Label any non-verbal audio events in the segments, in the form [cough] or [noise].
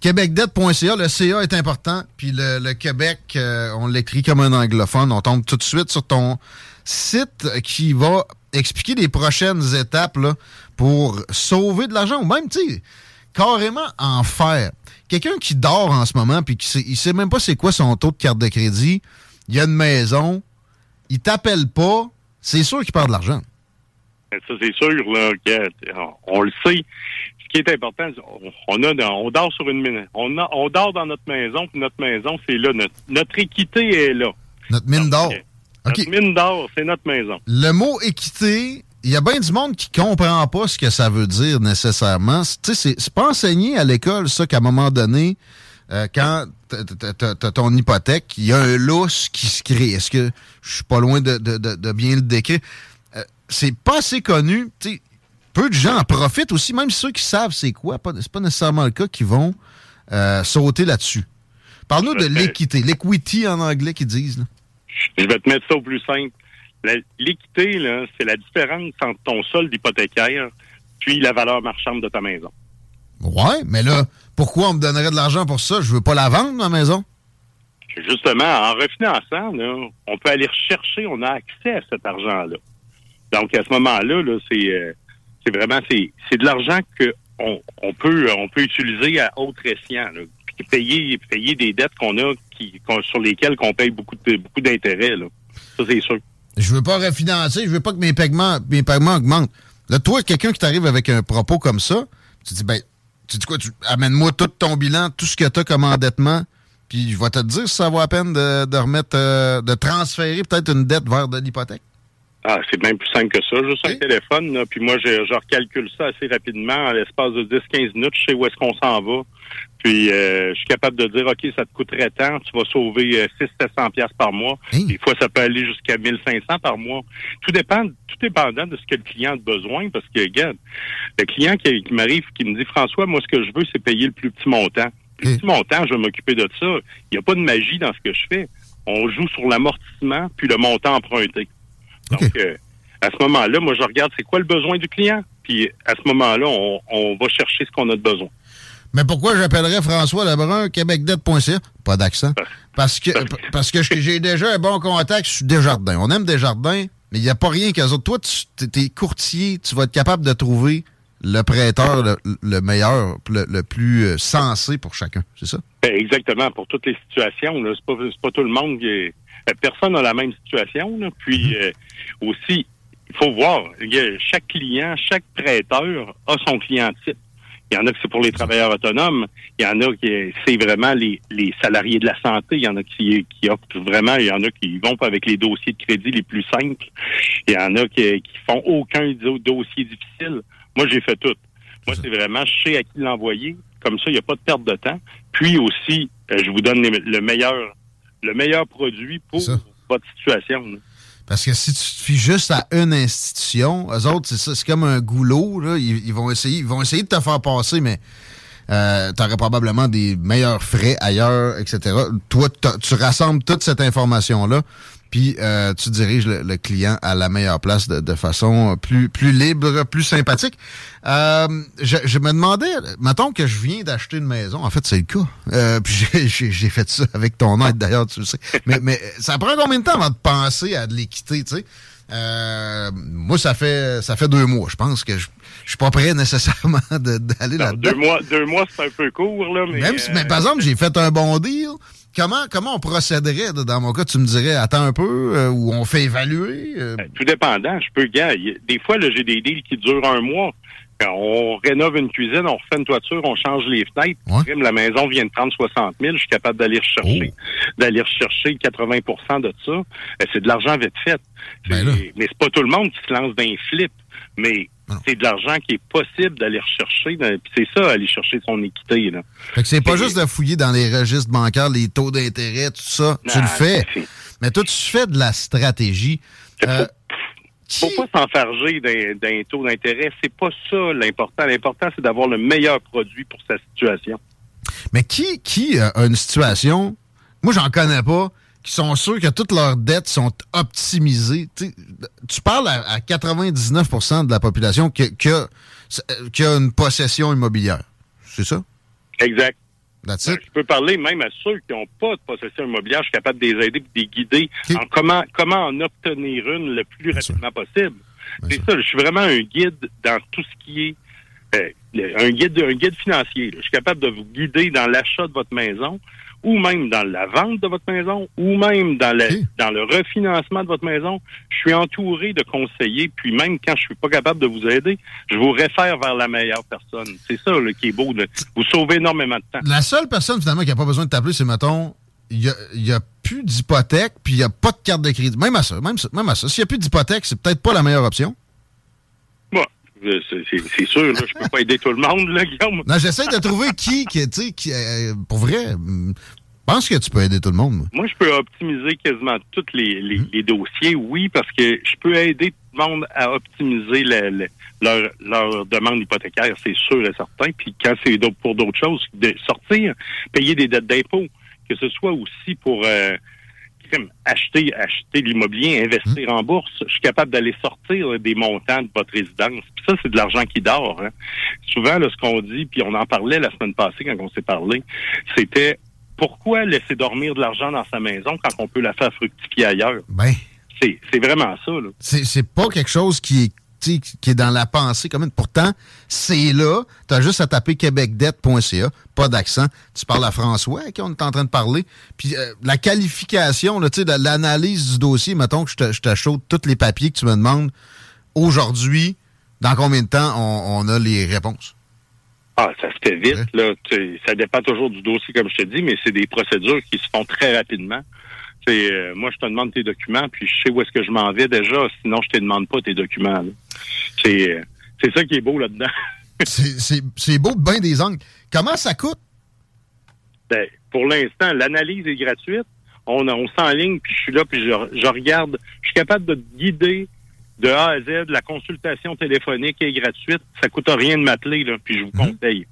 Québecdebt.ca, le CA est important, puis le, Québec, euh, on l'écrit comme un anglophone, on tombe tout de suite sur ton site qui va expliquer les prochaines étapes pour sauver de l'argent, ou même, tu carrément en faire. Quelqu'un qui dort en ce moment, puis qui sait, il sait même pas c'est quoi son taux de carte de crédit, il a une maison, il t'appelle pas, c'est sûr qu'il perd de l'argent. Ça, c'est sûr, là, que, on le sait. Ce qui est important, on a, on dort sur une mine. On, a, on dort dans notre maison, puis notre maison, c'est là. Notre, notre équité est là. Notre mine d'or. Notre mine d'or, c'est notre maison. Le mot équité, il y a bien du monde qui comprend pas ce que ça veut dire nécessairement. Tu sais, c'est- pas enseigné à l'école, ça, qu'à un moment donné, euh, quand t'as- ton hypothèque, il y a un lousse qui se crée. Est-ce que je suis pas loin de, de- de- de bien le décrire? C'est pas assez connu. Peu de gens en profitent aussi, même ceux qui savent c'est quoi. Pas- C'est pas nécessairement le cas qui vont euh, sauter là-dessus. Parle-nous de l'équité, l'equity en anglais qu'ils disent. là. Je vais te mettre ça au plus simple. L'équité, c'est la différence entre ton solde hypothécaire puis la valeur marchande de ta maison. Ouais, mais là, pourquoi on me donnerait de l'argent pour ça? Je veux pas la vendre, ma maison. Justement, en refinançant, là, on peut aller rechercher, on a accès à cet argent-là. Donc, à ce moment-là, euh, c'est vraiment c'est c'est de l'argent que on, peut on peut utiliser à autre escient. payer payer des dettes qu'on a qui qu'on- sur lesquelles qu'on paye beaucoup beaucoup d'intérêts. Ça, c'est sûr. Je veux pas refinancer, je veux pas que mes paiements, mes paiements augmentent. Là, toi, quelqu'un qui t'arrive avec un propos comme ça, tu dis, ben, tu dis quoi, tu amène-moi tout ton bilan, tout ce que tu as comme endettement, puis je vais te dire si ça vaut la peine de, de remettre, euh, de transférer peut-être une dette vers de l'hypothèque. Ah, c'est bien plus simple que ça. Juste un téléphone, là, puis moi, je, je recalcule ça assez rapidement. En l'espace de 10-15 minutes, je sais où est-ce qu'on s'en va. Puis, euh, je suis capable de dire, OK, ça te coûterait tant, tu vas sauver euh, 600-700 pièces par mois. Des fois, ça peut aller jusqu'à 1500 par mois. Tout dépend, tout dépendant de ce que le client a besoin, parce que, regarde, le client qui, qui m'arrive, qui me dit, François, moi, ce que je veux, c'est payer le plus petit montant. Le plus petit montant, je vais m'occuper de ça. Il n'y a pas de magie dans ce que je fais. On joue sur l'amortissement puis le montant emprunté. Donc, euh, à ce moment-là, moi, je regarde c'est quoi le besoin du client. Puis, à ce moment-là, on, on va chercher ce qu'on a de besoin. Mais pourquoi j'appellerais François Lebrun, québecdebt.ca? Pas d'accent. Parce que, parce que j'ai déjà un bon contact sur Desjardins. On aime Desjardins, mais il n'y a pas rien qu'eux autres. Toi, tu es courtier, tu vas être capable de trouver le prêteur le, le meilleur, le, le plus euh, sensé pour chacun. C'est ça? Ben, Exactement, pour toutes les situations. C'est pas, pas tout le monde qui est- Personne n'a la même situation. là. Puis euh, aussi, il faut voir, il y a- chaque client, chaque prêteur a son client type. Il y en a que c'est pour les travailleurs autonomes. Il y en a qui c'est vraiment les, les salariés de la santé. Il y en a qui, qui optent vraiment. Il y en a qui vont pas avec les dossiers de crédit les plus simples. Il y en a qui, qui font aucun do- dossier difficile. Moi, j'ai fait tout. Moi, c'est vraiment, je sais à qui l'envoyer. Comme ça, il n'y a pas de perte de temps. Puis aussi, euh, je vous donne les- le meilleur, le meilleur produit pour votre situation. là. Parce que si tu te fies juste à une institution, eux autres, c'est ça, c'est comme un goulot, là. Ils, ils vont essayer, ils vont essayer de te faire passer, mais euh, tu aurais probablement des meilleurs frais ailleurs, etc. Toi, tu rassembles toute cette information-là, puis euh, tu diriges le, le client à la meilleure place de, de façon plus, plus libre, plus sympathique. Euh, je, je me demandais, mettons que je viens d'acheter une maison, en fait, c'est le cas. Euh, puis [laughs] j'ai- fait ça avec ton aide, d'ailleurs, tu le sais. Mais, mais ça prend combien de temps avant de penser à de l'équité, tu sais? Euh, moi, ça fait ça fait deux mois. Je pense que je, je suis pas prêt nécessairement [laughs] d'aller là-dedans. Deux mois, deux mois c'est un peu court, là. Mais, Même si, mais par exemple, j'ai fait un bon deal. Comment, comment on procéderait? Dans mon cas, tu me dirais, attends un peu, euh, ou on fait évaluer? Euh? Ben, tout dépendant. Je peux, gars, des fois, j'ai des deals qui durent un mois. Quand on rénove une cuisine, on refait une toiture, on change les fenêtres. La maison vient de prendre 60 000. Je suis capable d'aller rechercher, oh. d'aller rechercher 80% de ça. Euh, c'est de l'argent vite fait. Ben mais c'est pas tout le monde qui se lance dans un flip. Mais c'est de l'argent qui est possible d'aller rechercher. C'est ça, aller chercher son équité. Là. Fait que c'est pas juste de fouiller dans les registres bancaires, les taux d'intérêt, tout ça. tu le fais. Mais toi, tu fais de la stratégie. Euh, faut pas s'enfarger d'un taux d'intérêt. C'est pas ça l'important. L'important, c'est d'avoir le meilleur produit pour sa situation. Mais qui, qui a une situation, moi j'en connais pas, qui sont sûrs que toutes leurs dettes sont optimisées. tu parles à, 99% de la population qui, qui, a, une possession immobilière. C'est ça? Exact. Ben, je peux parler même à ceux qui n'ont pas de possession immobilière. Je suis capable de les aider et de les guider en comment, comment en obtenir une le plus rapidement possible. C'est ça. Je suis vraiment un guide dans tout ce qui est euh, un guide un guide financier. Je suis capable de vous guider dans l'achat de votre maison ou même dans la vente de votre maison, ou même dans le, dans le refinancement de votre maison. Je suis entouré de conseillers, puis même quand je suis pas capable de vous aider, je vous réfère vers la meilleure personne. C'est ça qui est beau. De, vous sauvez énormément de temps. La seule personne, finalement, qui n'a pas besoin de t'appeler, c'est, mettons, il n'y a, a, plus d'hypothèque, puis il n'y a pas de carte de crédit. Même à ça, même, même à ça. S'il n'y a plus d'hypothèque, c'est peut-être pas la meilleure option. C'est sûr, là, je peux pas aider tout le monde, là, Guillaume. Non, j'essaie de trouver qui, qui, tu sais, qui, euh, pour vrai, pense que tu peux aider tout le monde. Moi, je peux optimiser quasiment tous les, les, dossiers, oui, parce que je peux aider tout le monde à optimiser leur, leur demande hypothécaire, c'est sûr et certain. Puis quand c'est pour d'autres choses, de sortir, payer des dettes d'impôt, que ce soit aussi pour... Euh, acheter, acheter l'immobilier, investir mmh. en bourse. Je suis capable d'aller sortir des montants de votre résidence. Puis ça, c'est de l'argent qui dort. Hein. Souvent, là, ce qu'on dit, puis on en parlait la semaine passée quand on s'est parlé, c'était pourquoi laisser dormir de l'argent dans sa maison quand on peut la faire fructifier ailleurs? Ben. C'est vraiment ça. C'est pas quelque chose qui est qui est dans la pensée commune. Pourtant, c'est là. Tu as juste à taper québecdette.ca, pas d'accent. Tu parles à François, à qui on est en train de parler. Puis euh, la qualification, l'analyse du dossier, mettons que je t'achète tous les papiers que tu me demandes aujourd'hui, dans combien de temps on, a les réponses? Ah, ça se fait vite. Là. Ça dépend toujours du dossier, comme je te dis, mais c'est des procédures qui se font très rapidement. Euh, moi, je te demande tes documents, puis je sais où est-ce que je m'en vais déjà, sinon je te demande pas tes documents. Euh, c'est ça qui est beau là-dedans. [laughs] c'est, beau de bien des angles. Comment ça coûte? Ben, pour l'instant, l'analyse est gratuite. On, on s'enligne, puis je suis là, puis je, regarde. Je suis capable de te guider de A à Z. La consultation téléphonique est gratuite. Ça coûte rien de m'appeler, là, puis je vous mhm. conseille.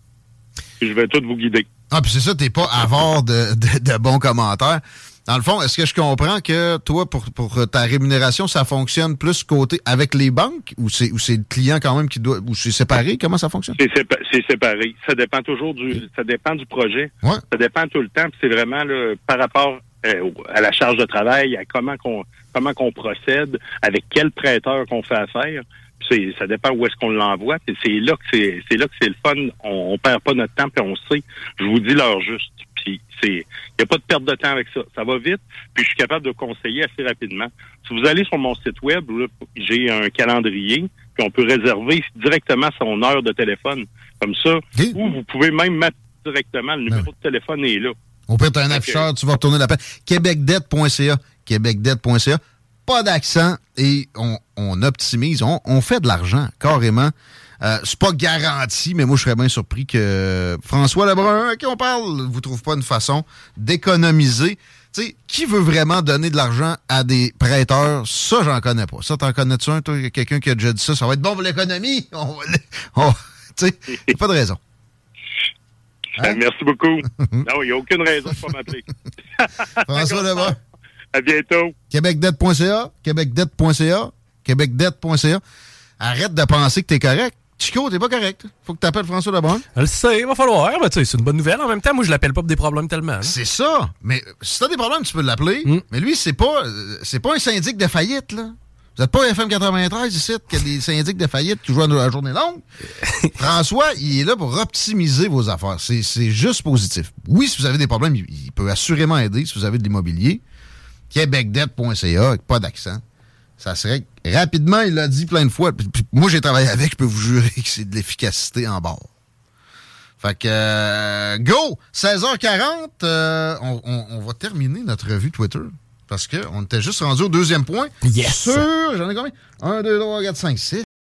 je vais tout vous guider. Ah, puis c'est ça, t'es pas avare de, de, de bons commentaires. Dans le fond, est-ce que je comprends que toi, pour, pour ta rémunération, ça fonctionne plus côté avec les banques ou c'est ou c'est le client quand même qui doit ou c'est séparé? Comment ça fonctionne? C'est séparé. Ça dépend toujours du ça dépend du projet. Ça dépend tout le temps. C'est vraiment là, par rapport euh, à la charge de travail, à comment qu'on comment qu'on procède, avec quel prêteur qu'on fait affaire. C'est, ça dépend où est-ce qu'on l'envoie. C'est là que c'est, c'est là que c'est le fun. On, on perd pas notre temps puis on sait. Je vous dis l'heure juste. Puis c'est, il n'y a pas de perte de temps avec ça. Ça va vite. Puis je suis capable de conseiller assez rapidement. Si vous allez sur mon site web, j'ai un calendrier puis on peut réserver directement son heure de téléphone. Comme ça. Ou vous pouvez même mettre directement le numéro ben de téléphone est là. On peut être un afficheur, tu vas retourner l'appel. Québecdebt.ca. Québecdebt.ca pas d'accent et on, optimise, on, fait de l'argent, carrément. Euh, c'est pas garanti, mais moi, je serais bien surpris que François Lebrun, à qui on parle, vous trouve pas une façon d'économiser. Tu sais, qui veut vraiment donner de l'argent à des prêteurs? Ça, j'en connais pas. Ça, t'en connais-tu un, toi, quelqu'un qui a déjà dit ça? Ça va être bon pour l'économie. [laughs] tu sais, pas de raison. Hein? [laughs] Merci beaucoup. [laughs] non, il n'y a aucune raison de pas m'appeler. François Lebrun. À bientôt. Québecdebt.ca, québecdebt.ca, québecdebt.ca. Arrête de penser que t'es correct. Chico, t'es pas correct. Faut que t'appelles François Lebrun. Je le sais, il va falloir. Mais tu sais, c'est une bonne nouvelle. En même temps, moi, je l'appelle pas pour des problèmes tellement. C'est ça. Mais si t'as des problèmes, tu peux l'appeler. Hmm. Mais lui, c'est pas, c'est pas un syndic de faillite, là. Vous n'êtes pas FM 93 ici, qui a des syndics de faillite qui jouent à la journée longue. [laughs] François, il est là pour optimiser vos affaires. C'est juste positif. Oui, si vous avez des problèmes, il, peut assurément aider si vous avez de l'immobilier. Québecdebt.ca, pas d'accent. Ça serait rapidement, il l'a dit plein de fois. moi, j'ai travaillé avec, je peux vous jurer que c'est de l'efficacité en bord. Fait que, euh, go! 16h40, euh, on, on, va terminer notre revue Twitter. Parce qu'on était juste rendu au deuxième point. Yes! Sur, j'en ai combien? 1, 2, 3, 4, 5, 6.